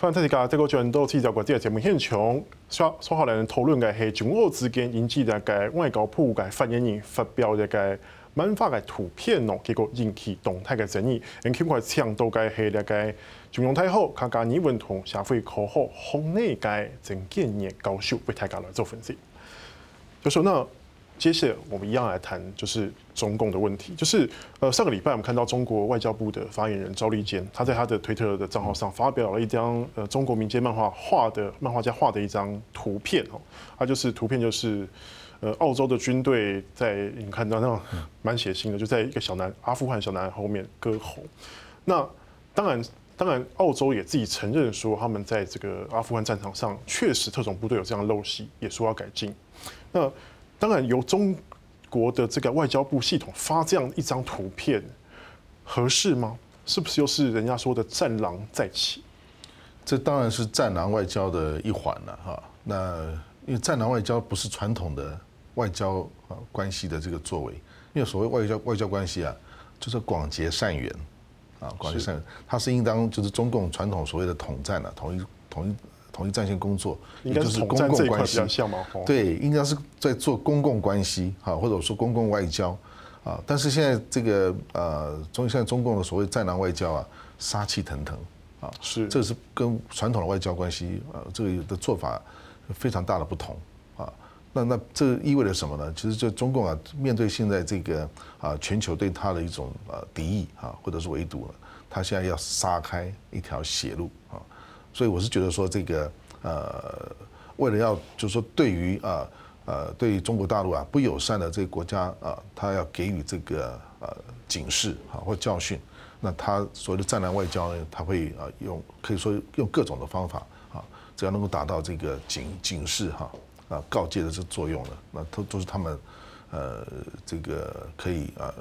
反正大家这个全都记者过这个节目现场，说说好来人讨论嘅系中俄之间引起嘅个外交部个发言人发表嘅个漫画嘅图片咯，结果引起动态嘅争议。人起码抢到嘅系那个中央太后，看看你文同社会口号红内该曾建业高手为大家来做分析。就说那。接下来我们一样来谈，就是中共的问题。就是呃，上个礼拜我们看到中国外交部的发言人赵立坚，他在他的推特的账号上发表了一张呃中国民间漫画画的漫画家画的一张图片哦，他就是图片就是呃澳洲的军队在你看到那种蛮血腥的，就在一个小男阿富汗小男孩后面割喉。那当然当然，澳洲也自己承认说他们在这个阿富汗战场上确实特种部队有这样陋习，也说要改进。那当然，由中国的这个外交部系统发这样一张图片，合适吗？是不是又是人家说的“战狼再起”？这当然是战狼外交的一环了哈。那因为战狼外交不是传统的外交啊关系的这个作为，因为所谓外交外交关系啊，就是广结善缘啊，广结善缘，它是应当就是中共传统所谓的统战啊，统一统一。统一战线工作，也就是公共关系，对，应该是在做公共关系，哈，或者说公共外交，啊，但是现在这个呃，中现在中共的所谓战狼外交啊，杀气腾腾，啊，是，这是跟传统的外交关系，呃，这个的做法非常大的不同，啊，那那这意味着什么呢？其实就中共啊，面对现在这个啊全球对他的一种呃敌意啊，或者是围堵了，他现在要杀开一条血路啊。所以我是觉得说，这个呃，为了要就是说，对于啊呃，对于中国大陆啊不友善的这个国家啊，他要给予这个呃警示啊或教训，那他所谓的战狼外交呢，他会啊用可以说用各种的方法啊，只要能够达到这个警警示哈啊告诫的这作用的，那都都是他们呃这个可以啊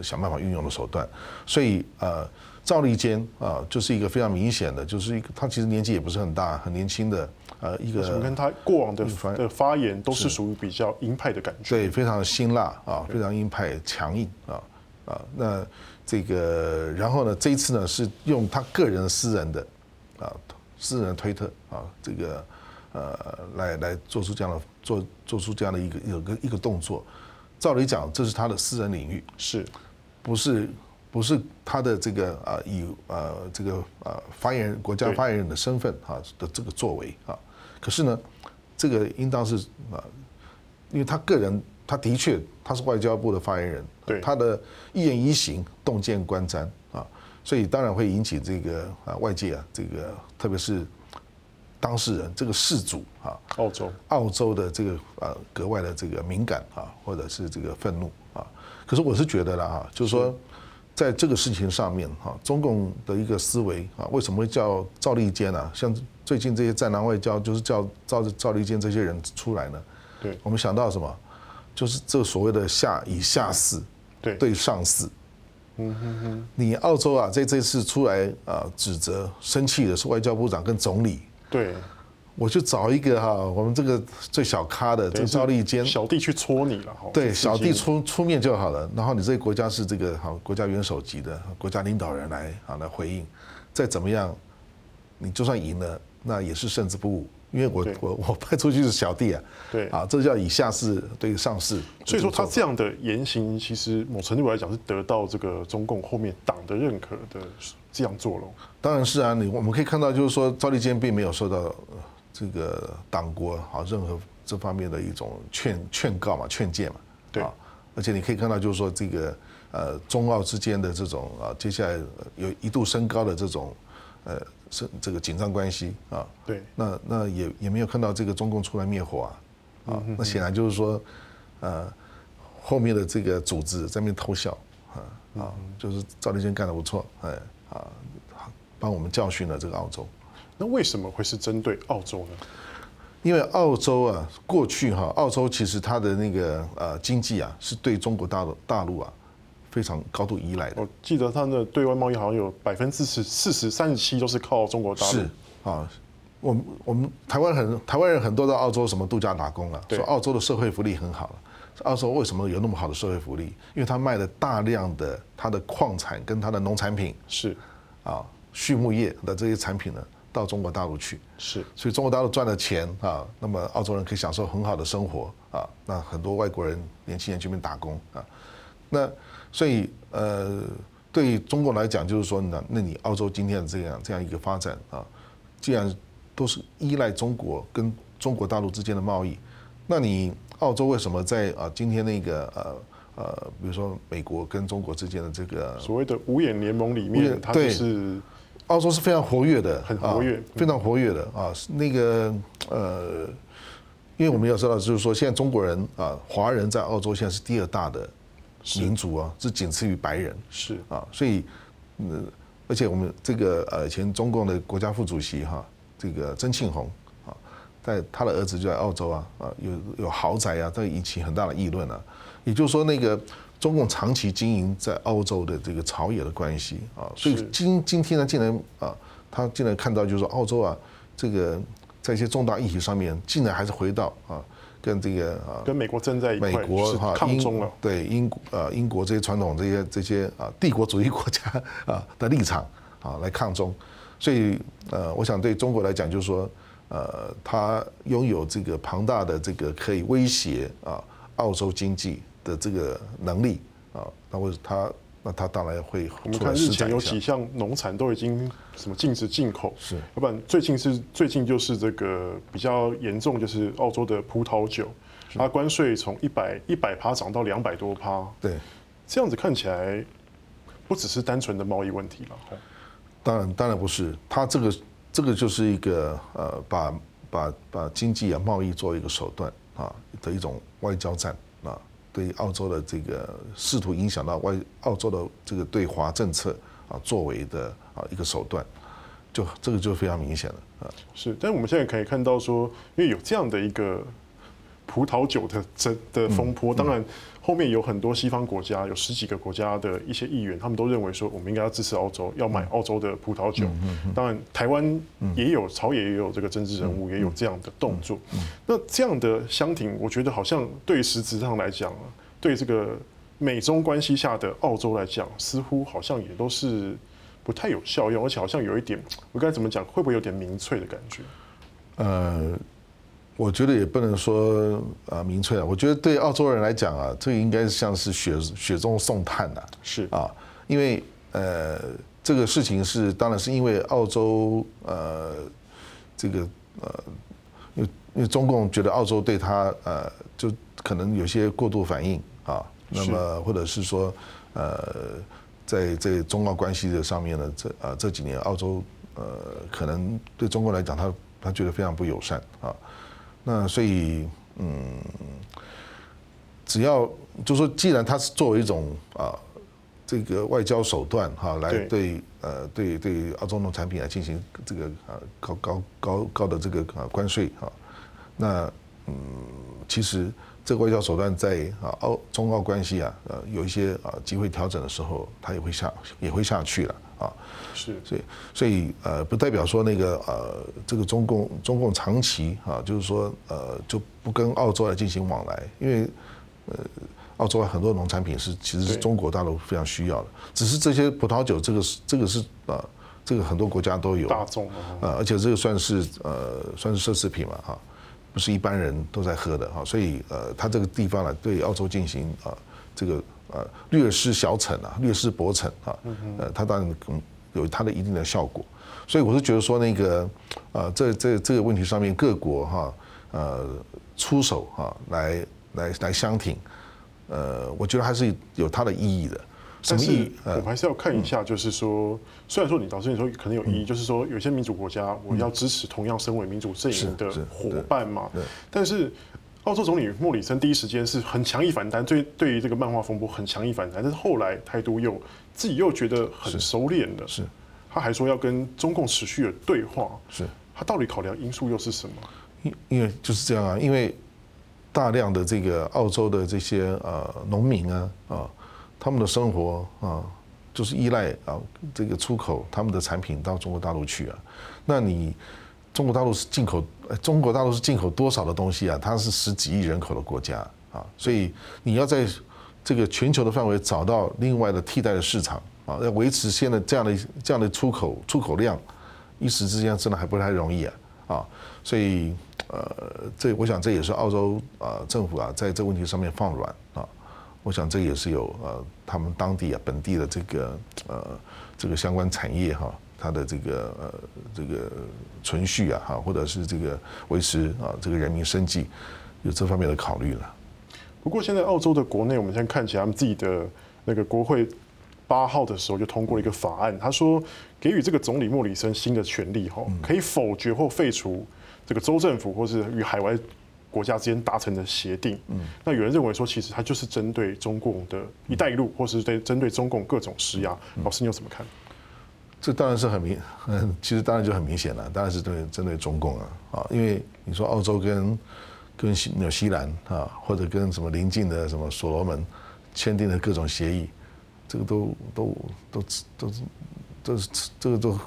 想办法运用的手段，所以呃。赵立坚啊，就是一个非常明显的，就是一个他其实年纪也不是很大，很年轻的呃一个。我跟他过往的的发言都是属于比较鹰派的感觉。对，非常辛辣啊，非常鹰派强硬啊啊。那这个然后呢，这一次呢是用他个人私人的啊私人的推特啊这个呃来来做出这样的做做出这样的一个有个一个动作。照理讲，这是他的私人领域，是不是？不是他的这个啊，以呃这个呃发言人、国家发言人的身份啊的这个作为啊，可是呢，这个应当是啊，因为他个人他的确他是外交部的发言人，对。他的一言一行洞见观瞻啊，所以当然会引起这个啊外界啊这个特别是当事人这个事主啊，澳洲。澳洲的这个呃格外的这个敏感啊，或者是这个愤怒啊，可是我是觉得了啊，就是说。在这个事情上面，哈，中共的一个思维啊，为什么会叫赵立坚呢？像最近这些战狼外交，就是叫赵赵立坚这些人出来呢？对，我们想到什么？就是这所谓的下以下死对对上事。嗯哼哼。你澳洲啊，在这次出来啊，指责生气的是外交部长跟总理。对。我就找一个哈，我们这个最小咖的这个赵立坚小弟去戳你了哈。对，小弟出出面就好了。然后你这个国家是这个好国家元首级的国家领导人来啊来回应，再怎么样，你就算赢了，那也是胜之不武。因为我我我派出去是小弟啊。对啊，这叫以下事对上事。所以说他这样的言行，其实某程度来讲是得到这个中共后面党的认可的这样做了。当然是啊，你我们可以看到，就是说赵立坚并没有受到。这个党国啊，任何这方面的一种劝劝告嘛、劝诫嘛，对。啊，而且你可以看到，就是说这个呃中澳之间的这种啊，接下来有一度升高的这种呃是这个紧张关系啊，对，那那也也没有看到这个中共出来灭火啊，啊，那显然就是说呃后面的这个组织在那边偷笑啊啊，就是赵立坚干得不错，哎啊，帮我们教训了这个澳洲。那为什么会是针对澳洲呢？因为澳洲啊，过去哈，澳洲其实它的那个呃经济啊，是对中国大陆大陆啊非常高度依赖的。我记得它的对外贸易好像有百分之四十、四十、三十七都是靠中国大陆。是啊，我们我们台湾很台湾人很多到澳洲什么度假打工啊，说澳洲的社会福利很好。澳洲为什么有那么好的社会福利？因为它卖了大量的它的矿产跟它的农产品，是啊，畜牧业的这些产品呢。到中国大陆去，是，所以中国大陆赚了钱啊，那么澳洲人可以享受很好的生活啊，那很多外国人年轻人去那边打工啊，那所以呃，对于中国来讲，就是说呢那你澳洲今天的这样这样一个发展啊，既然都是依赖中国跟中国大陆之间的贸易，那你澳洲为什么在啊今天那个呃？呃，比如说美国跟中国之间的这个所谓的五眼联盟里面，它就是澳洲是非常活跃的，很活跃，非常活跃的啊。那个呃，因为我们要知道，就是说现在中国人啊，华人在澳洲现在是第二大的民族啊，是仅次于白人，是啊。所以，嗯，而且我们这个呃前中共的国家副主席哈，这个曾庆红啊，在他的儿子就在澳洲啊啊，有有豪宅啊，这引起很大的议论啊。也就是说，那个中共长期经营在澳洲的这个朝野的关系啊，所以今今天呢，竟然啊，他竟然看到就是说，澳洲啊，这个在一些重大议题上面，竟然还是回到啊，跟这个啊，跟美国站在一块，美国哈抗中了，对英呃英国这些传统这些这些啊帝国主义国家啊的立场啊来抗中，所以呃，我想对中国来讲，就是说呃，他拥有这个庞大的这个可以威胁啊澳洲经济的这个能力啊，那或者他那他当然会。我们看日前有几项农产都已经什么禁止进口，是，要不然最近是最近就是这个比较严重，就是澳洲的葡萄酒，它关税从一百一百趴涨到两百多趴，对，这样子看起来不只是单纯的贸易问题了。当然当然不是，它这个这个就是一个呃把把把经济啊贸易作为一个手段啊的一种外交战。对澳洲的这个试图影响到外澳洲的这个对华政策啊作为的啊一个手段，就这个就非常明显了啊。是，但我们现在可以看到说，因为有这样的一个葡萄酒的这的风波，当然后面有很多西方国家，有十几个国家的一些议员，他们都认为说，我们应该要支持澳洲，要买澳洲的葡萄酒。当然，台湾也有朝野也有这个政治人物也有这样的动作。那这样的相挺，我觉得好像对实质上来讲，对这个美中关系下的澳洲来讲，似乎好像也都是不太有效用，而且好像有一点，我该怎么讲，会不会有点民粹的感觉？呃。我觉得也不能说啊民粹啊，我觉得对澳洲人来讲啊，这个应该像是雪雪中送炭呐，是。啊，因为呃这个事情是当然是因为澳洲呃这个呃因为因为中共觉得澳洲对他呃就可能有些过度反应啊，那么或者是说呃在这中澳关系的上面呢，这啊这几年澳洲呃可能对中国来讲他他觉得非常不友善啊。那所以，嗯，只要就是说，既然它是作为一种啊这个外交手段哈，来对呃对对澳洲农产品来进行这个啊高高高高的这个啊关税哈，那嗯，其实这个外交手段在啊澳中澳关系啊呃有一些啊机会调整的时候，它也会下也会下去了。啊，是，所以，所以，呃，不代表说那个，呃，这个中共，中共长期啊，就是说，呃，就不跟澳洲来进行往来，因为，呃，澳洲很多农产品是其实是中国大陆非常需要的，只是这些葡萄酒，这个是，这个是啊，这个很多国家都有，大众啊，而且这个算是呃，算是奢侈品嘛，哈，不是一般人都在喝的哈，所以，呃，它这个地方呢，对澳洲进行啊，这个。呃，略施小惩啊，略施薄惩啊，呃，它当然有它的一定的效果，所以我是觉得说那个，呃，这这这个问题上面各国哈，呃，出手哈，来来来相挺，呃，我觉得还是有它的意义的。什么意义？我们还是要看一下，就是说，虽然说你导师你说可能有意义，就是说有些民主国家我要支持同样身为民主阵营的伙伴嘛，但是。澳洲总理莫里森第一时间是很强硬反弹，对对于这个漫画风波很强硬反弹，但是后来态度又自己又觉得很收敛了。是，他还说要跟中共持续的对话。是，他到底考量因素又是什么？因因为就是这样啊，因为大量的这个澳洲的这些呃农民啊啊，他们的生活啊就是依赖啊这个出口他们的产品到中国大陆去啊，那你。中国大陆是进口，中国大陆是进口多少的东西啊？它是十几亿人口的国家啊，所以你要在这个全球的范围找到另外的替代的市场啊，要维持现在这样的这样的出口出口量，一时之间真的还不太容易啊啊，所以呃，这我想这也是澳洲啊政府啊在这个问题上面放软啊，我想这也是有呃他们当地啊本地的这个呃这个相关产业哈，它的这个呃这个存续啊哈，或者是这个维持啊这个人民生计有这方面的考虑了。不过现在澳洲的国内，我们现在看起来他们自己的那个国会八号的时候就通过了一个法案，他说给予这个总理莫里森新的权利，哈，可以否决或废除这个州政府或是与海外国家之间达成的协定。嗯，那有人认为说，其实他就是针对中共的一带一路，或是对针对中共各种施压。老师，你有什么看？这当然是很明，嗯，其实当然就很明显了，当然是对针对中共啊，啊，因为你说澳洲跟跟新纽西兰啊，或者跟什么邻近的什么所罗门签订的各种协议，这个都都都都都是这个都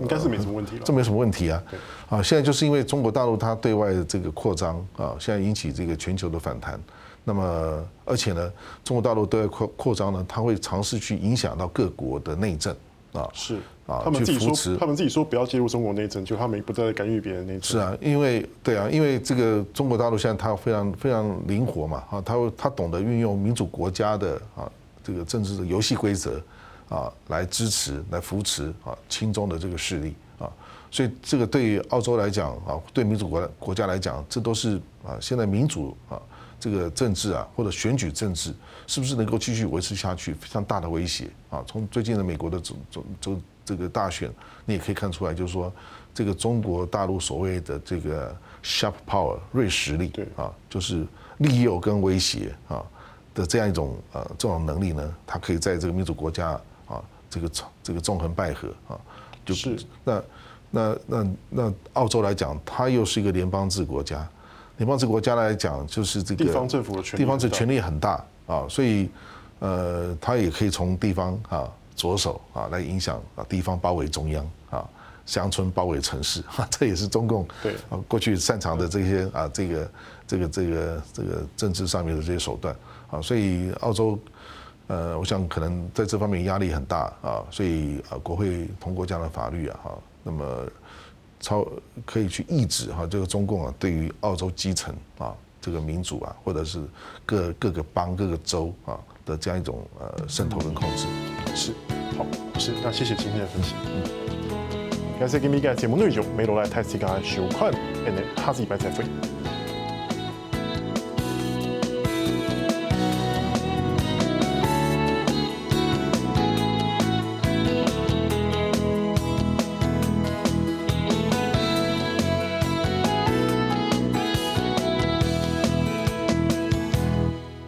应该是没什么问题了，这没什么问题啊。啊，现在就是因为中国大陆它对外的这个扩张啊，现在引起这个全球的反弹。那么而且呢，中国大陆对外扩扩张呢，它会尝试去影响到各国的内政。啊，是啊，他们自己说，他们自己说不要介入中国内政，就他们不再干预别人内政。是啊，因为对啊，因为这个中国大陆现在它非常非常灵活嘛，啊，它它懂得运用民主国家的啊这个政治的游戏规则啊来支持来扶持啊亲中的这个势力啊，所以这个对于澳洲来讲啊，对民主国国家来讲，这都是啊现在民主啊。这个政治啊，或者选举政治，是不是能够继续维持下去？非常大的威胁啊！从最近的美国的总总总这个大选，你也可以看出来，就是说，这个中国大陆所谓的这个 sharp power 锐实力，对啊，就是利诱跟威胁啊的这样一种呃这种能力呢，它可以在这个民主国家啊这个这个纵横捭阖啊，就是那那那那澳洲来讲，它又是一个联邦制国家。联邦制国家来讲，就是这个地方政府的权力，地方政权力很大啊，所以呃，他也可以从地方啊着手啊来影响啊地方包围中央啊，乡村包围城市，这也是中共对啊过去擅长的这些啊这个这个这个这个政治上面的这些手段啊，所以澳洲呃，我想可能在这方面压力很大啊，所以啊国会通过这样的法律啊哈，那么。超可以去抑制哈这个中共啊对于澳洲基层啊这个民主啊或者是各各个邦各个州啊的这样一种呃渗透跟控制是。好是那谢谢今天的分析。嗯，感谢今天的节目内容，没落来太时间收看，and then 下次礼拜再会。